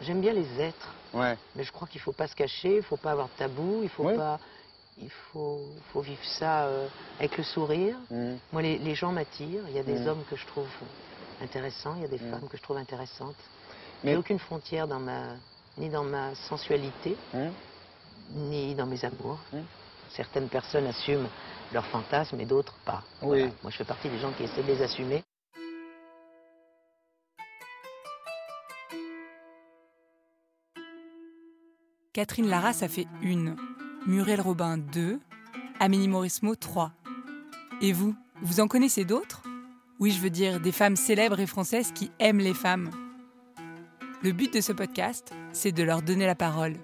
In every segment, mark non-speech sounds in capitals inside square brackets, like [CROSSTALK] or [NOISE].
J'aime bien les êtres, Ouais. mais je crois qu'il faut pas se cacher, il faut pas avoir de tabou, il faut Ouais. pas, il faut, faut vivre ça euh, avec le sourire. Mhm. Moi, les, les gens m'attirent. Il y a des Mm. hommes que je trouve intéressants, il y a des Mm. femmes que je trouve intéressantes. Mais- J'ai aucune frontière dans ma, ni dans ma sensualité, ni dans mes amours. Certaines personnes assument leurs fantasmes et d'autres pas. Oui. Voilà. Moi, je fais partie des gens qui essaient de les assumer. Catherine Lara, ça fait une. Muriel Robin, deux. Amélie Mauresmo, trois. Et vous, vous en connaissez d'autres? Oui, je veux dire des femmes célèbres et françaises qui aiment les femmes. Le but de ce podcast, c'est de leur donner la parole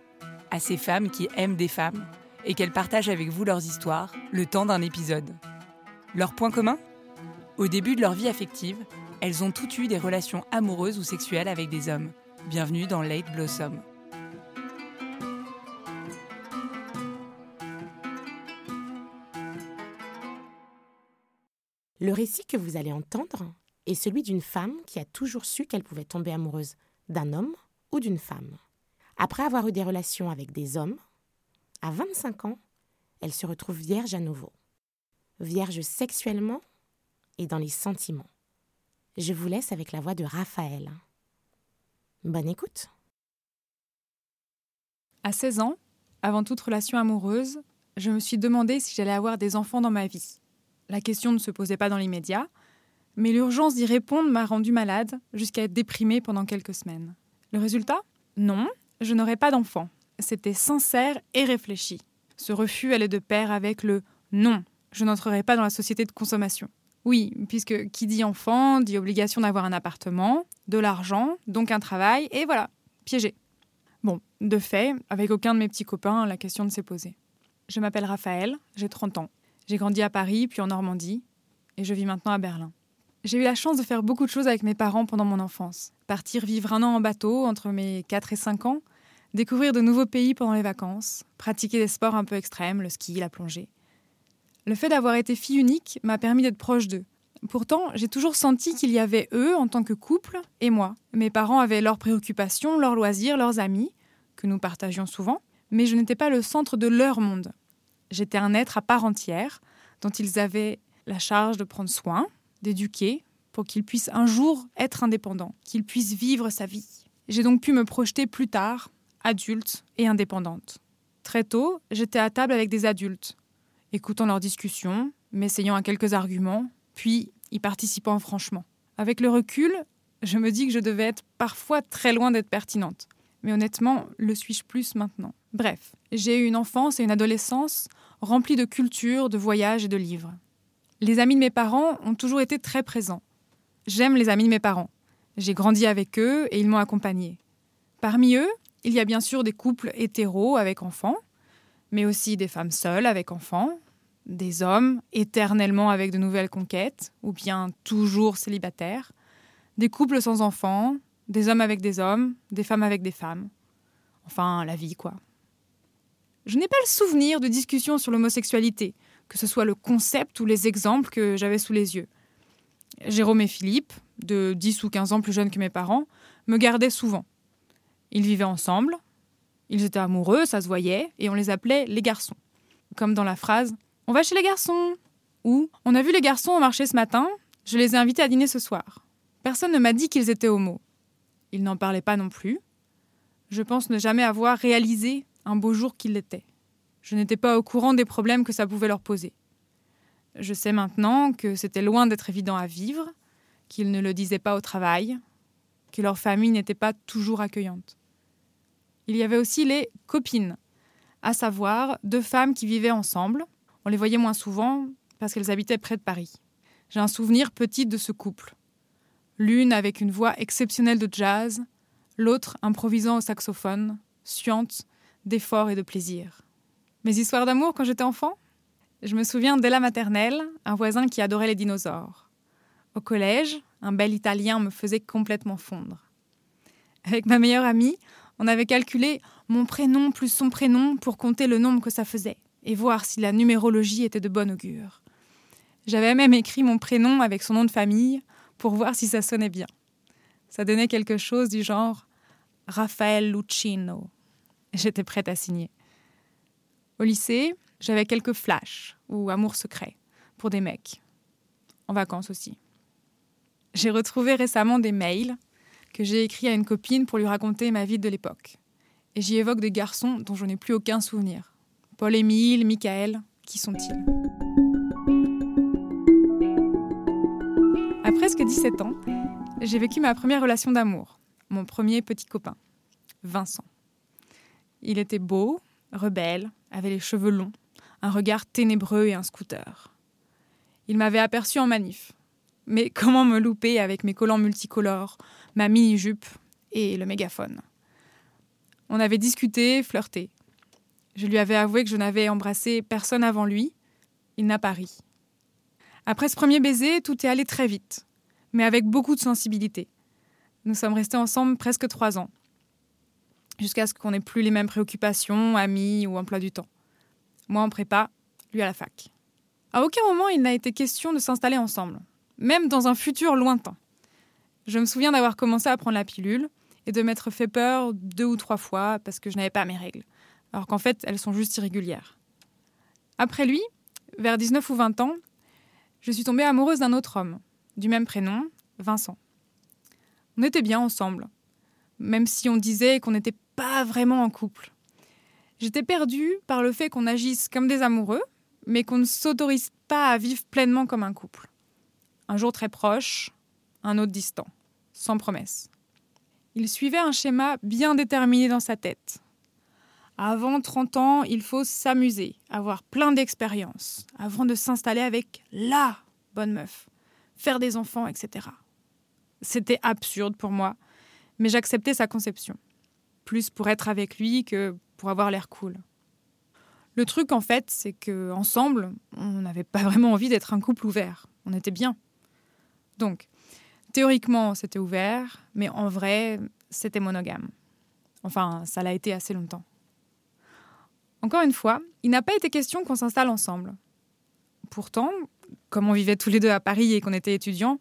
à ces femmes qui aiment des femmes et qu'elles partagent avec vous leurs histoires le temps d'un épisode. Leur point commun? Au début de leur vie affective, elles ont toutes eu des relations amoureuses ou sexuelles avec des hommes. Bienvenue dans Late Blossom. Le récit que vous allez entendre est celui d'une femme qui a toujours su qu'elle pouvait tomber amoureuse d'un homme ou d'une femme. Après avoir eu des relations avec des hommes, à 25 ans, elle se retrouve vierge à nouveau. Vierge sexuellement et dans les sentiments. Je vous laisse avec la voix de Raphaël. Bonne écoute. À 16 ans, avant toute relation amoureuse, je me suis demandé si j'allais avoir des enfants dans ma vie. La question ne se posait pas dans l'immédiat, mais l'urgence d'y répondre m'a rendue malade jusqu'à être déprimée pendant quelques semaines. Le résultat? Non, je n'aurai pas d'enfants. C'était sincère et réfléchi. Ce refus allait de pair avec le non, je n'entrerai pas dans la société de consommation. Oui, puisque qui dit enfant dit obligation d'avoir un appartement, de l'argent, donc un travail, et voilà, piégé. Bon, de fait, avec aucun de mes petits copains, la question ne s'est posée. Je m'appelle Raphaël, j'ai 30 ans. J'ai grandi à Paris, puis en Normandie, et je vis maintenant à Berlin. J'ai eu la chance de faire beaucoup de choses avec mes parents pendant mon enfance. Partir vivre un an en bateau entre mes 4 et 5 ans, découvrir de nouveaux pays pendant les vacances, pratiquer des sports un peu extrêmes, le ski, la plongée. Le fait d'avoir été fille unique m'a permis d'être proche d'eux. Pourtant, j'ai toujours senti qu'il y avait eux en tant que couple et moi. Mes parents avaient leurs préoccupations, leurs loisirs, leurs amis, que nous partagions souvent, mais je n'étais pas le centre de leur monde. J'étais un être à part entière, dont ils avaient la charge de prendre soin, d'éduquer, pour qu'il puisse un jour être indépendant, qu'il puisse vivre sa vie. J'ai donc pu me projeter plus tard, adulte et indépendante. Très tôt, j'étais à table avec des adultes, écoutant leurs discussions, m'essayant à quelques arguments, puis y participant franchement. Avec le recul, je me dis que je devais être parfois très loin d'être pertinente. Mais honnêtement, le suis-je plus maintenant? Bref, j'ai eu une enfance et une adolescence remplies de culture, de voyages et de livres. Les amis de mes parents ont toujours été très présents. J'aime les amis de mes parents. J'ai grandi avec eux et ils m'ont accompagnée. Parmi eux, il y a bien sûr des couples hétéros avec enfants, mais aussi des femmes seules avec enfants, des hommes éternellement avec de nouvelles conquêtes, ou bien toujours célibataires, des couples sans enfants, des hommes avec des hommes, des femmes avec des femmes. Enfin, la vie, quoi. Je n'ai pas le souvenir de discussions sur l'homosexualité, que ce soit le concept ou les exemples que j'avais sous les yeux. Jérôme et Philippe, de 10 ou 15 ans plus jeunes que mes parents, me gardaient souvent. Ils vivaient ensemble, ils étaient amoureux, ça se voyait, et on les appelait les garçons. Comme dans la phrase On va chez les garçons ou On a vu les garçons au marché ce matin, je les ai invités à dîner ce soir. Personne ne m'a dit qu'ils étaient homo. Ils n'en parlaient pas non plus. Je pense ne jamais avoir réalisé un beau jour qu'ils l'étaient. Je n'étais pas au courant des problèmes que ça pouvait leur poser. Je sais maintenant que c'était loin d'être évident à vivre, qu'ils ne le disaient pas au travail, que leur famille n'était pas toujours accueillante. Il y avait aussi les copines, à savoir deux femmes qui vivaient ensemble. On les voyait moins souvent parce qu'elles habitaient près de Paris. J'ai un souvenir petit de ce couple. L'une avec une voix exceptionnelle de jazz, l'autre improvisant au saxophone, suante d'effort et de plaisir. Mes histoires d'amour quand j'étais enfant? Je me souviens dès la maternelle, un voisin qui adorait les dinosaures. Au collège, un bel Italien me faisait complètement fondre. Avec ma meilleure amie, on avait calculé mon prénom plus son prénom pour compter le nombre que ça faisait et voir si la numérologie était de bon augure. J'avais même écrit mon prénom avec son nom de famille pour voir si ça sonnait bien. Ça donnait quelque chose du genre Raphaël Lucchino. J'étais prête à signer. Au lycée, j'avais quelques flashs ou amours secrets pour des mecs. En vacances aussi. J'ai retrouvé récemment des mails que j'ai écrits à une copine pour lui raconter ma vie de l'époque. Et j'y évoque des garçons dont je n'ai plus aucun souvenir. Paul-Émile, Michael, qui sont-ils? À presque 17 ans, j'ai vécu ma première relation d'amour, mon premier petit copain, Vincent. Il était beau, rebelle, avait les cheveux longs, un regard ténébreux et un scooter. Il m'avait aperçu en manif. Mais comment me louper avec mes collants multicolores, ma mini-jupe et le mégaphone? On avait discuté, flirté. Je lui avais avoué que je n'avais embrassé personne avant lui. Il n'a pas ri. Après ce premier baiser, tout est allé très vite, mais avec beaucoup de sensibilité. Nous sommes restés ensemble presque trois ans, jusqu'à ce qu'on n'ait plus les mêmes préoccupations, amis ou emploi du temps. Moi en prépa, lui à la fac. À aucun moment il n'a été question de s'installer ensemble, même dans un futur lointain. Je me souviens d'avoir commencé à prendre la pilule et de m'être fait peur deux ou trois fois parce que je n'avais pas mes règles, alors qu'en fait elles sont juste irrégulières. Après lui, vers 19 ou 20 ans, je suis tombée amoureuse d'un autre homme, du même prénom, Vincent. On était bien ensemble, même si on disait qu'on n'était pas vraiment en couple. J'étais perdue par le fait qu'on agisse comme des amoureux, mais qu'on ne s'autorise pas à vivre pleinement comme un couple. Un jour très proche, un autre distant, sans promesse. Il suivait un schéma bien déterminé dans sa tête. Avant 30 ans, il faut s'amuser, avoir plein d'expériences, avant de s'installer avec la bonne meuf, faire des enfants, etc. C'était absurde pour moi, mais j'acceptais sa conception. Plus pour être avec lui que pour avoir l'air cool. Le truc, en fait, c'est que ensemble, on n'avait pas vraiment envie d'être un couple ouvert. On était bien. Donc, théoriquement, c'était ouvert, mais en vrai, c'était monogame. Enfin, ça l'a été assez longtemps. Encore une fois, il n'a pas été question qu'on s'installe ensemble. Pourtant, comme on vivait tous les deux à Paris et qu'on était étudiants,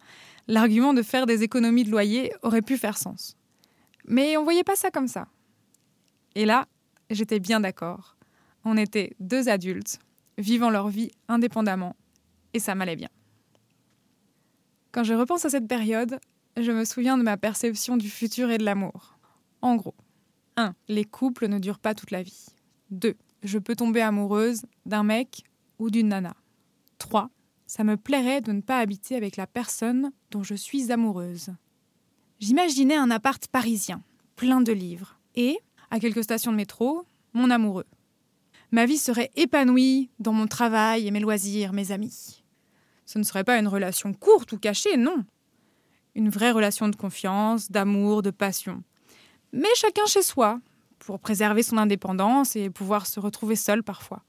l'argument de faire des économies de loyer aurait pu faire sens. Mais on voyait pas ça comme ça. Et là, j'étais bien d'accord. On était deux adultes, vivant leur vie indépendamment, et ça m'allait bien. Quand je repense à cette période, je me souviens de ma perception du futur et de l'amour. En gros, 1. Les couples ne durent pas toute la vie. 2 je peux tomber amoureuse d'un mec ou d'une nana. 3. Ça me plairait de ne pas habiter avec la personne dont je suis amoureuse. J'imaginais un appart parisien, plein de livres, et, à quelques stations de métro, mon amoureux. Ma vie serait épanouie dans mon travail et mes loisirs, mes amis. Ce ne serait pas une relation courte ou cachée, non. Une vraie relation de confiance, d'amour, de passion. Mais chacun chez soi, pour préserver son indépendance et pouvoir se retrouver seul parfois.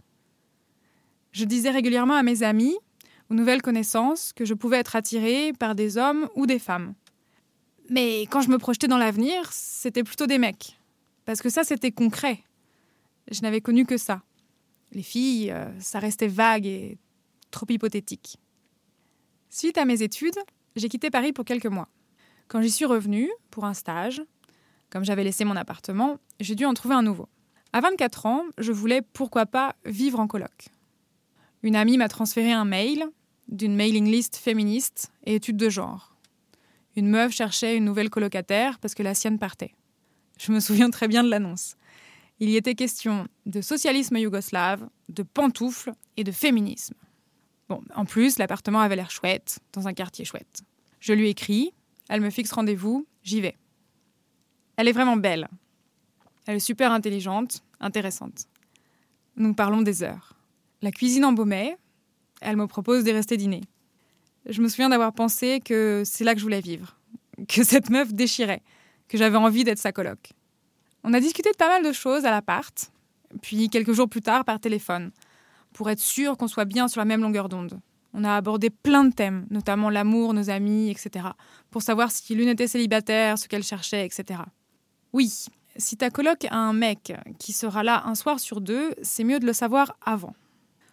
Je disais régulièrement à mes amis, aux nouvelles connaissances, que je pouvais être attirée par des hommes ou des femmes. Mais quand je me projetais dans l'avenir, c'était plutôt des mecs. Parce que ça, c'était concret. Je n'avais connu que ça. Les filles, euh, ça restait vague et trop hypothétique. Suite à mes études, j'ai quitté Paris pour quelques mois. Quand j'y suis revenue, pour un stage, comme j'avais laissé mon appartement, j'ai dû en trouver un nouveau. À 24 ans, je voulais pourquoi pas vivre en coloc. Une amie m'a transféré un mail d'une mailing list féministe et études de genre. Une meuf cherchait une nouvelle colocataire parce que la sienne partait. Je me souviens très bien de l'annonce. Il y était question de socialisme yougoslave, de pantoufles et de féminisme. Bon, en plus, l'appartement avait l'air chouette, dans un quartier chouette. Je lui écris, elle me fixe rendez-vous, j'y vais. Elle est vraiment belle. Elle est super intelligente, intéressante. Nous parlons des heures. La cuisine embaumée, elle me propose de rester dîner. Je me souviens d'avoir pensé que c'est là que je voulais vivre, que cette meuf déchirait, que j'avais envie d'être sa coloc. On a discuté de pas mal de choses à l'appart, puis quelques jours plus tard par téléphone, pour être sûr qu'on soit bien sur la même longueur d'onde. On a abordé plein de thèmes, notamment l'amour, nos amis, etc., pour savoir si l'une était célibataire, ce qu'elle cherchait, etc. Oui, si ta coloc a un mec qui sera là un soir sur deux, c'est mieux de le savoir avant.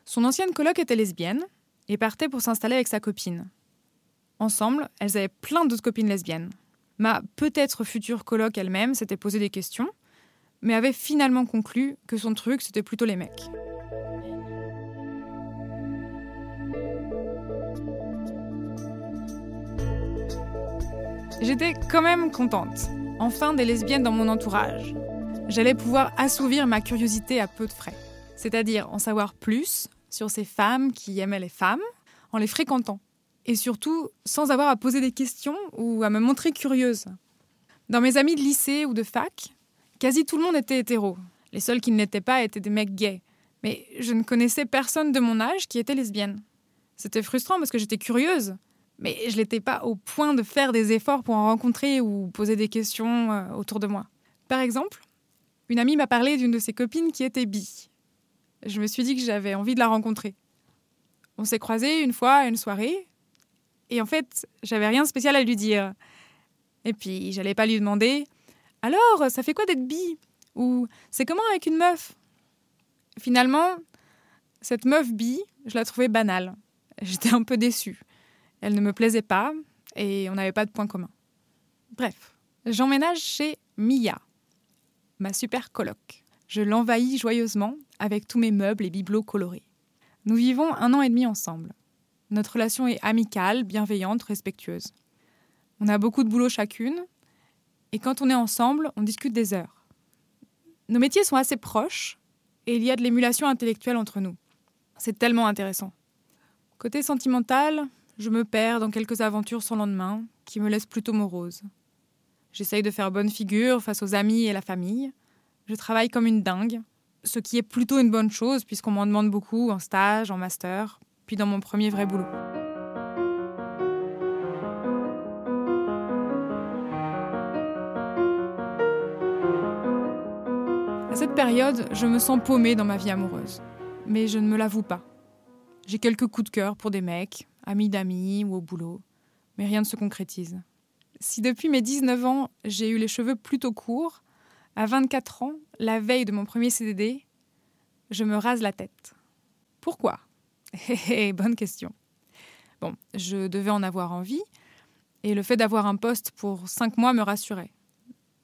Son ancienne coloc était lesbienne et partait pour s'installer avec sa copine. Ensemble, elles avaient plein d'autres copines lesbiennes. Ma peut-être future coloc elle-même s'était posé des questions, mais avait finalement conclu que son truc, c'était plutôt les mecs. J'étais quand même contente. Enfin des lesbiennes dans mon entourage. J'allais pouvoir assouvir ma curiosité à peu de frais. C'est-à-dire en savoir plus sur ces femmes qui aimaient les femmes en les fréquentant. Et surtout sans avoir à poser des questions ou à me montrer curieuse. Dans mes amis de lycée ou de fac, quasi tout le monde était hétéro. Les seuls qui ne l'étaient pas étaient des mecs gays. Mais je ne connaissais personne de mon âge qui était lesbienne. C'était frustrant parce que j'étais curieuse, mais je n'étais pas au point de faire des efforts pour en rencontrer ou poser des questions euh, autour de moi. Par exemple, une amie m'a parlé d'une de ses copines qui était bi. Je me suis dit que j'avais envie de la rencontrer. On s'est croisés une fois à une soirée, et en fait, j'avais rien de spécial à lui dire. Et puis, j'allais pas lui demander Alors, ça fait quoi d'être bi? Ou c'est comment avec une meuf? Finalement, cette meuf bi, je la trouvais banale. J'étais un peu déçue. Elle ne me plaisait pas et on n'avait pas de point commun. Bref, j'emménage chez Mia, ma super coloc. Je l'envahis joyeusement avec tous mes meubles et bibelots colorés. Nous vivons un an et demi ensemble. Notre relation est amicale, bienveillante, respectueuse. On a beaucoup de boulot chacune, et quand on est ensemble, on discute des heures. Nos métiers sont assez proches, et il y a de l'émulation intellectuelle entre nous. C'est tellement intéressant. Côté sentimental, je me perds dans quelques aventures sans lendemain qui me laissent plutôt morose. J'essaye de faire bonne figure face aux amis et la famille. Je travaille comme une dingue, ce qui est plutôt une bonne chose puisqu'on m'en demande beaucoup en stage, en master, dans mon premier vrai boulot. À cette période, je me sens paumée dans ma vie amoureuse. Mais je ne me l'avoue pas. J'ai quelques coups de cœur pour des mecs, amis d'amis ou au boulot, mais rien ne se concrétise. Si depuis mes 19 ans, j'ai eu les cheveux plutôt courts, à 24 ans, la veille de mon premier CDD, je me rase la tête. Pourquoi? [LAUGHS] Bonne question. Bon, je devais en avoir envie, et le fait d'avoir un poste pour 5 mois me rassurait.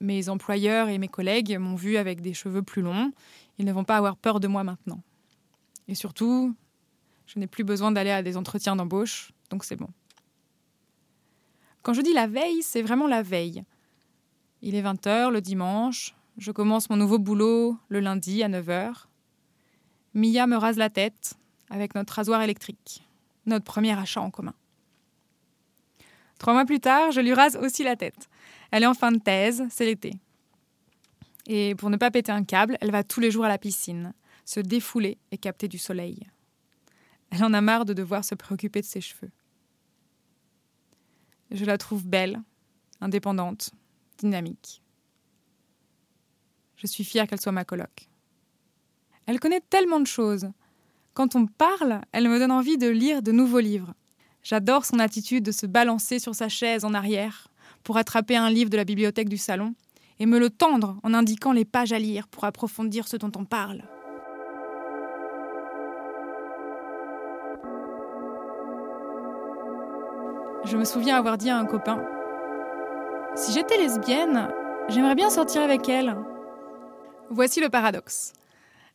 Mes employeurs et mes collègues m'ont vu avec des cheveux plus longs, ils ne vont pas avoir peur de moi maintenant. Et surtout, je n'ai plus besoin d'aller à des entretiens d'embauche, donc c'est bon. Quand je dis la veille, c'est vraiment la veille. Il est 20h le dimanche, je commence mon nouveau boulot le lundi à 9h. Mia me rase la tête avec notre rasoir électrique, notre premier achat en commun. Trois mois plus tard, je lui rase aussi la tête. Elle est en fin de thèse, c'est l'été. Et pour ne pas péter un câble, elle va tous les jours à la piscine, se défouler et capter du soleil. Elle en a marre de devoir se préoccuper de ses cheveux. Je la trouve belle, indépendante, dynamique. Je suis fière qu'elle soit ma coloc. Elle connaît tellement de choses. Quand on parle, elle me donne envie de lire de nouveaux livres. J'adore son attitude de se balancer sur sa chaise en arrière pour attraper un livre de la bibliothèque du salon et me le tendre en indiquant les pages à lire pour approfondir ce dont on parle. Je me souviens avoir dit à un copain Si j'étais lesbienne, j'aimerais bien sortir avec elle. Voici le paradoxe.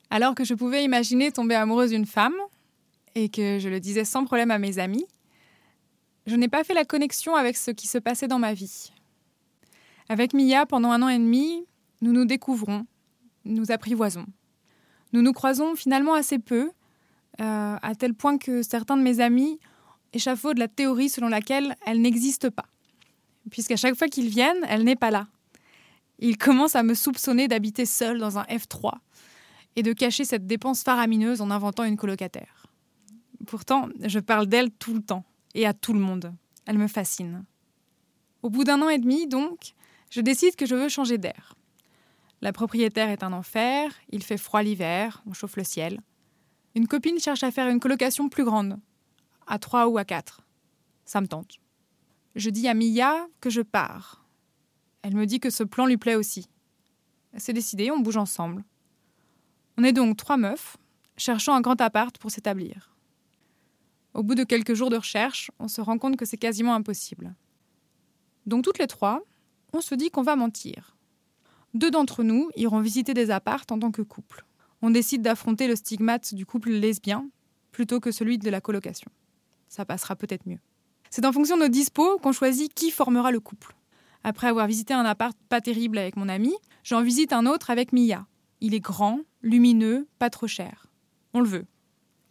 Alors que je pouvais imaginer tomber amoureuse d'une femme, et que je le disais sans problème à mes amis, je n'ai pas fait la connexion avec ce qui se passait dans ma vie. Avec Mia, pendant un an et demi, nous nous découvrons, nous apprivoisons. Nous nous croisons finalement assez peu, euh, à tel point que certains de mes amis échafaudent la théorie selon laquelle elle n'existe pas. Puisqu'à chaque fois qu'ils viennent, elle n'est pas là. Ils commencent à me soupçonner d'habiter seule dans un F3 et de cacher cette dépense faramineuse en inventant une colocataire. Pourtant, je parle d'elle tout le temps et à tout le monde. Elle me fascine. Au bout d'un an et demi, donc, je décide que je veux changer d'air. La propriétaire est un enfer, il fait froid l'hiver, on chauffe le ciel. Une copine cherche à faire une colocation plus grande, à trois ou à quatre. Ça me tente. Je dis à Mia que je pars. Elle me dit que ce plan lui plaît aussi. C'est décidé, on bouge ensemble. On est donc trois meufs, cherchant un grand appart pour s'établir. Au bout de quelques jours de recherche, on se rend compte que c'est quasiment impossible. Donc toutes les trois, on se dit qu'on va mentir. Deux d'entre nous iront visiter des appartes en tant que couple. On décide d'affronter le stigmate du couple lesbien plutôt que celui de la colocation. Ça passera peut-être mieux. C'est en fonction de nos dispos qu'on choisit qui formera le couple. Après avoir visité un appart pas terrible avec mon ami, j'en visite un autre avec Mia. Il est grand, lumineux, pas trop cher. On le veut.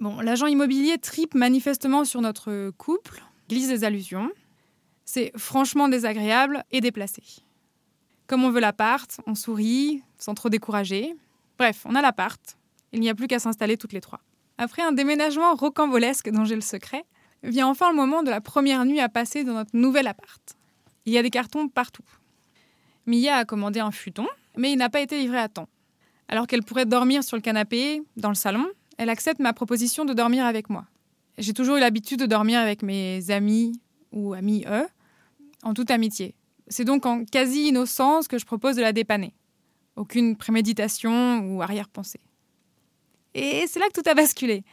Bon, l'agent immobilier tripe manifestement sur notre couple, glisse des allusions. C'est franchement désagréable et déplacé. Comme on veut l'appart, on sourit, sans trop décourager. Bref, on a l'appart. Il n'y a plus qu'à s'installer toutes les trois. Après un déménagement rocambolesque dont j'ai le secret, vient enfin le moment de la première nuit à passer dans notre nouvel appart. Il y a des cartons partout. Mia a commandé un futon, mais il n'a pas été livré à temps. Alors qu'elle pourrait dormir sur le canapé, dans le salon, elle accepte ma proposition de dormir avec moi. J'ai toujours eu l'habitude de dormir avec mes amis ou amis eux, en toute amitié. C'est donc en quasi-innocence que je propose de la dépanner. Aucune préméditation ou arrière-pensée. Et c'est là que tout a basculé.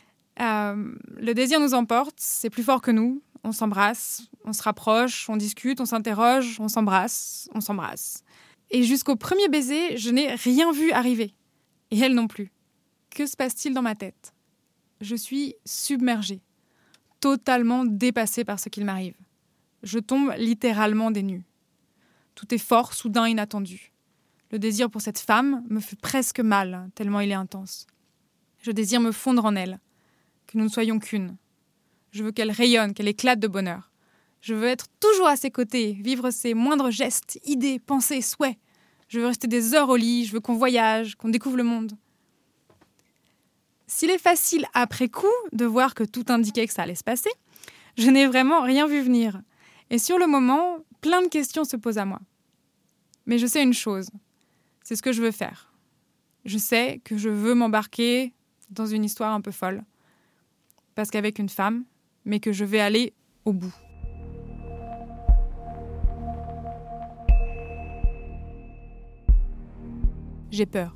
Euh, le désir nous emporte, c'est plus fort que nous. On s'embrasse, on se rapproche, on discute, on s'interroge, on s'embrasse, on s'embrasse. Et jusqu'au premier baiser, je n'ai rien vu arriver. Et elle non plus. Que se passe-t-il dans ma tête? Je suis submergée, totalement dépassée par ce qu'il m'arrive. Je tombe littéralement des nues. Tout est fort, soudain, inattendu. Le désir pour cette femme me fait presque mal, tellement il est intense. Je désire me fondre en elle, que nous ne soyons qu'une. Je veux qu'elle rayonne, qu'elle éclate de bonheur. Je veux être toujours à ses côtés, vivre ses moindres gestes, idées, pensées, souhaits. Je veux rester des heures au lit, je veux qu'on voyage, qu'on découvre le monde. S'il est facile après coup de voir que tout indiquait que ça allait se passer, je n'ai vraiment rien vu venir. Et sur le moment, plein de questions se posent à moi. Mais je sais une chose, c'est ce que je veux faire. Je sais que je veux m'embarquer dans une histoire un peu folle. Parce qu'avec une femme, mais que je vais aller au bout. J'ai peur.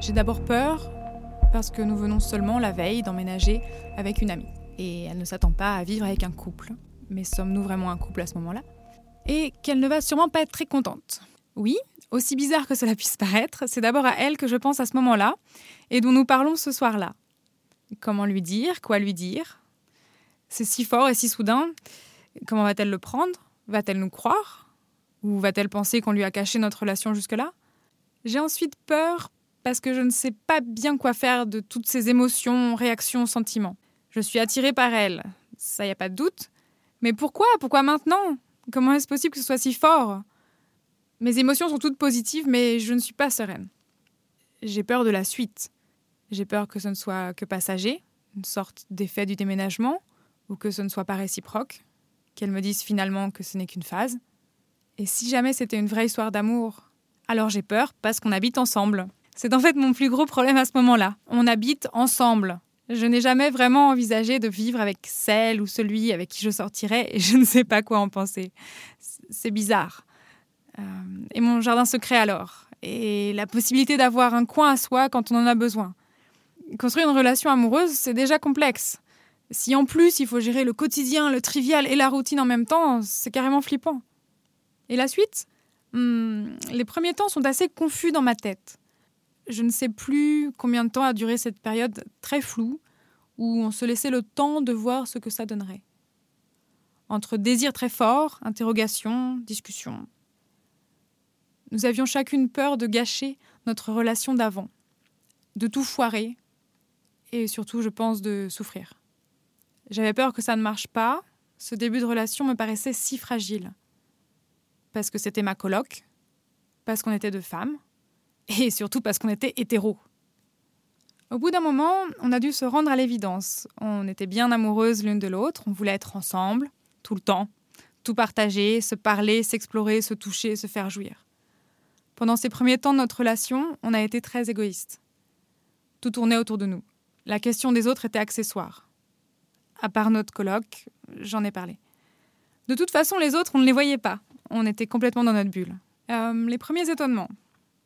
J'ai d'abord peur parce que nous venons seulement la veille d'emménager avec une amie. Et elle ne s'attend pas à vivre avec un couple. Mais sommes-nous vraiment un couple à ce moment-là? Et qu'elle ne va sûrement pas être très contente. Oui, aussi bizarre que cela puisse paraître, c'est d'abord à elle que je pense à ce moment-là et dont nous parlons ce soir-là. Comment lui dire? Quoi lui dire? C'est si fort et si soudain. Comment va-t-elle le prendre? Va-t-elle nous croire? Ou va-t-elle penser qu'on lui a caché notre relation jusque-là? J'ai ensuite peur parce que je ne sais pas bien quoi faire de toutes ces émotions, réactions, sentiments. Je suis attirée par elle, ça y a pas de doute. Mais pourquoi? Pourquoi maintenant? Comment est-ce possible que ce soit si fort? Mes émotions sont toutes positives, mais je ne suis pas sereine. J'ai peur de la suite. J'ai peur que ce ne soit que passager, une sorte d'effet du déménagement, ou que ce ne soit pas réciproque, qu'elle me dise finalement que ce n'est qu'une phase. Et si jamais c'était une vraie histoire d'amour, alors j'ai peur parce qu'on habite ensemble. C'est en fait mon plus gros problème à ce moment-là. On habite ensemble. Je n'ai jamais vraiment envisagé de vivre avec celle ou celui avec qui je sortirais et je ne sais pas quoi en penser. C'est bizarre. Euh, et mon jardin secret alors? Et la possibilité d'avoir un coin à soi quand on en a besoin. Construire une relation amoureuse, c'est déjà complexe. Si en plus il faut gérer le quotidien, le trivial et la routine en même temps, c'est carrément flippant. Et la suite? Hmm, Les premiers temps sont assez confus dans ma tête. Je ne sais plus combien de temps a duré cette période très floue où on se laissait le temps de voir ce que ça donnerait. Entre désir très fort, interrogation, discussion. Nous avions chacune peur de gâcher notre relation d'avant, de tout foirer, et surtout, je pense, de souffrir. J'avais peur que ça ne marche pas. Ce début de relation me paraissait si fragile. Parce que c'était ma coloc, parce qu'on était deux femmes, et surtout parce qu'on était hétéros. Au bout d'un moment, on a dû se rendre à l'évidence. On était bien amoureuses l'une de l'autre, on voulait être ensemble, tout le temps, tout partager, se parler, s'explorer, se toucher, se faire jouir. Pendant ces premiers temps de notre relation, on a été très égoïstes. Tout tournait autour de nous. La question des autres était accessoire. À part notre colloque, j'en ai parlé. De toute façon, les autres, on ne les voyait pas. On était complètement dans notre bulle. Euh, les premiers étonnements.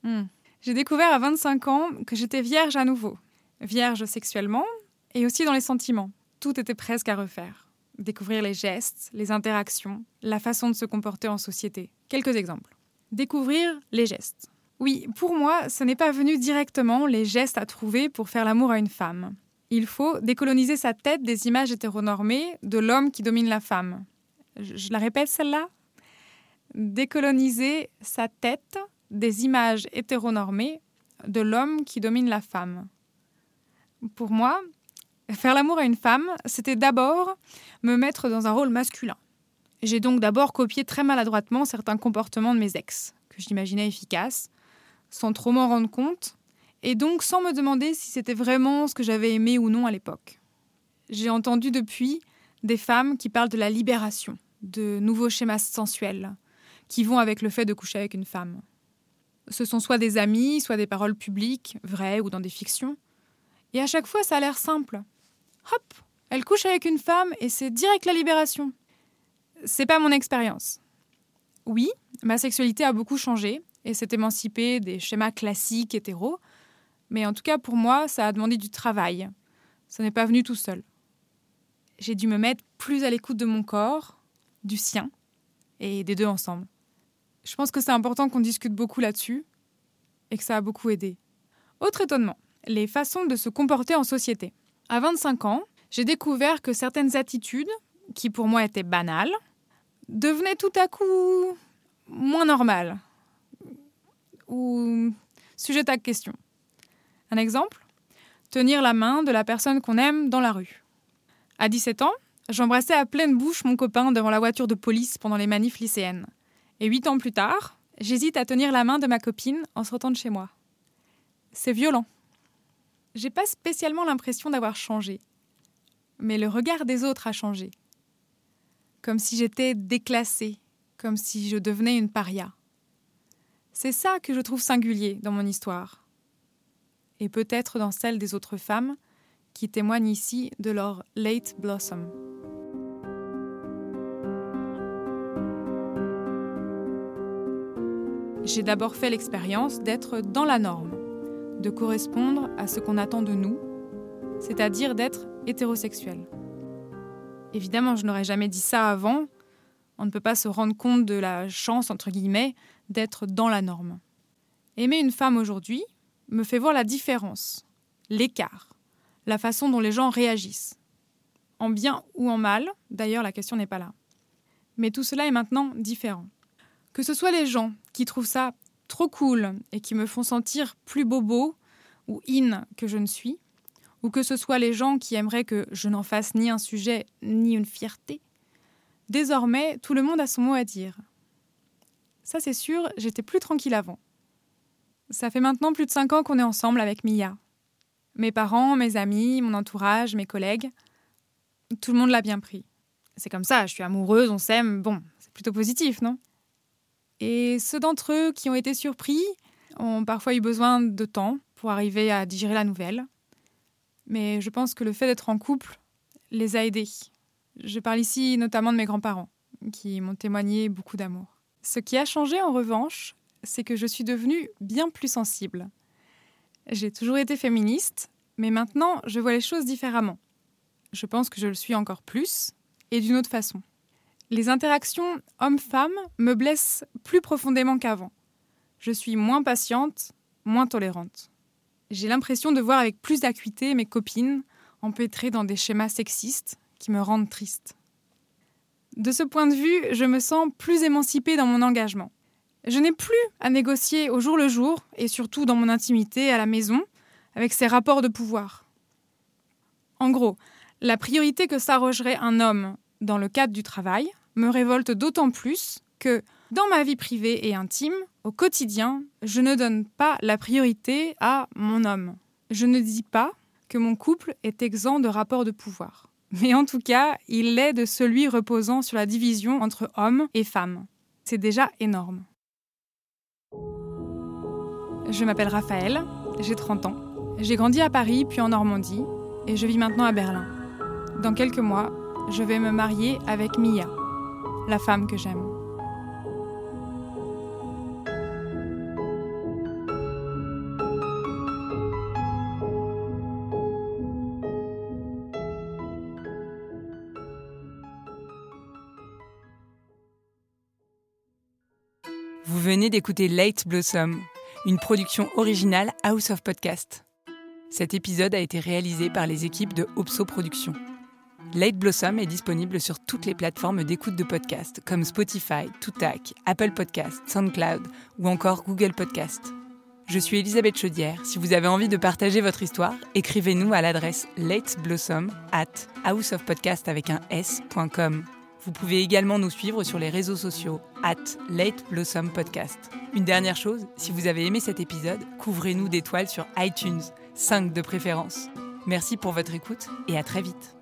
Hmm. J'ai découvert à 25 ans que j'étais vierge à nouveau. Vierge sexuellement et aussi dans les sentiments. Tout était presque à refaire. Découvrir les gestes, les interactions, la façon de se comporter en société. Quelques exemples. Découvrir les gestes. Oui, pour moi, ce n'est pas venu directement les gestes à trouver pour faire l'amour à une femme. Il faut décoloniser sa tête des images hétéronormées de l'homme qui domine la femme. Je la répète celle-là? Décoloniser sa tête des images hétéronormées de l'homme qui domine la femme. Pour moi, faire l'amour à une femme, c'était d'abord me mettre dans un rôle masculin. J'ai donc d'abord copié très maladroitement certains comportements de mes ex, que j'imaginais efficaces, sans trop m'en rendre compte, et donc sans me demander si c'était vraiment ce que j'avais aimé ou non à l'époque. J'ai entendu depuis des femmes qui parlent de la libération, de nouveaux schémas sensuels, qui vont avec le fait de coucher avec une femme. Ce sont soit des amis, soit des paroles publiques, vraies ou dans des fictions. Et à chaque fois, ça a l'air simple. Hop, elle couche avec une femme et c'est direct la libération. C'est pas mon expérience. Oui, ma sexualité a beaucoup changé et s'est émancipée des schémas classiques hétéros, mais en tout cas pour moi, ça a demandé du travail. Ça n'est pas venu tout seul. J'ai dû me mettre plus à l'écoute de mon corps, du sien, et des deux ensemble. Je pense que c'est important qu'on discute beaucoup là-dessus et que ça a beaucoup aidé. Autre étonnement, les façons de se comporter en société. À 25 ans, j'ai découvert que certaines attitudes, qui pour moi étaient banales, devenaient tout à coup moins normales ou sujettes à question. Un exemple Tenir la main de la personne qu'on aime dans la rue. À 17 ans, j'embrassais à pleine bouche mon copain devant la voiture de police pendant les manifs lycéennes. Et huit ans plus tard, j'hésite à tenir la main de ma copine en sortant de chez moi. C'est violent. J'ai pas spécialement l'impression d'avoir changé, mais le regard des autres a changé. Comme si j'étais déclassée, comme si je devenais une paria. C'est ça que je trouve singulier dans mon histoire. Et peut-être dans celle des autres femmes qui témoignent ici de leur late blossom. J'ai d'abord fait l'expérience d'être dans la norme, de correspondre à ce qu'on attend de nous, c'est-à-dire d'être hétérosexuel. Évidemment, je n'aurais jamais dit ça avant. On ne peut pas se rendre compte de la chance, entre guillemets, d'être dans la norme. Aimer une femme aujourd'hui me fait voir la différence, l'écart, la façon dont les gens réagissent. En bien ou en mal, d'ailleurs la question n'est pas là. Mais tout cela est maintenant différent. Que ce soit les gens qui trouvent ça trop cool et qui me font sentir plus bobo ou in que je ne suis, ou que ce soit les gens qui aimeraient que je n'en fasse ni un sujet ni une fierté, désormais tout le monde a son mot à dire. Ça c'est sûr, j'étais plus tranquille avant. Ça fait maintenant plus de cinq ans qu'on est ensemble avec Mia. Mes parents, mes amis, mon entourage, mes collègues, tout le monde l'a bien pris. C'est comme ça, je suis amoureuse, on s'aime, bon, c'est plutôt positif, non? Et ceux d'entre eux qui ont été surpris ont parfois eu besoin de temps pour arriver à digérer la nouvelle. Mais je pense que le fait d'être en couple les a aidés. Je parle ici notamment de mes grands-parents, qui m'ont témoigné beaucoup d'amour. Ce qui a changé en revanche, c'est que je suis devenue bien plus sensible. J'ai toujours été féministe, mais maintenant je vois les choses différemment. Je pense que je le suis encore plus, et d'une autre façon. Les interactions homme-femme me blessent plus profondément qu'avant. Je suis moins patiente, moins tolérante. J'ai l'impression de voir avec plus d'acuité mes copines empêtrées dans des schémas sexistes qui me rendent triste. De ce point de vue, je me sens plus émancipée dans mon engagement. Je n'ai plus à négocier au jour le jour, et surtout dans mon intimité à la maison, avec ces rapports de pouvoir. En gros, la priorité que s'arrogerait un homme dans le cadre du travail, me révolte d'autant plus que, dans ma vie privée et intime, au quotidien, je ne donne pas la priorité à mon homme. Je ne dis pas que mon couple est exempt de rapports de pouvoir. Mais en tout cas, il l'est de celui reposant sur la division entre hommes et femmes. C'est déjà énorme. Je m'appelle Raphaël, j'ai 30 ans. J'ai grandi à Paris puis en Normandie et je vis maintenant à Berlin. Dans quelques mois, je vais me marier avec Mia, la femme que j'aime. Vous venez d'écouter Late Blossom, une production originale House of Podcast. Cet épisode a été réalisé par les équipes de Opso Productions. Late Blossom est disponible sur toutes les plateformes d'écoute de podcasts comme Spotify, Toutac, Apple Podcasts, SoundCloud ou encore Google Podcasts. Je suis Elisabeth Chaudière. Si vous avez envie de partager votre histoire, écrivez-nous à l'adresse lateblossom at houseofpodcast avec un s.com. Vous pouvez également nous suivre sur les réseaux sociaux at Late Podcast. Une dernière chose, si vous avez aimé cet épisode, couvrez-nous d'étoiles sur iTunes, 5 de préférence. Merci pour votre écoute et à très vite.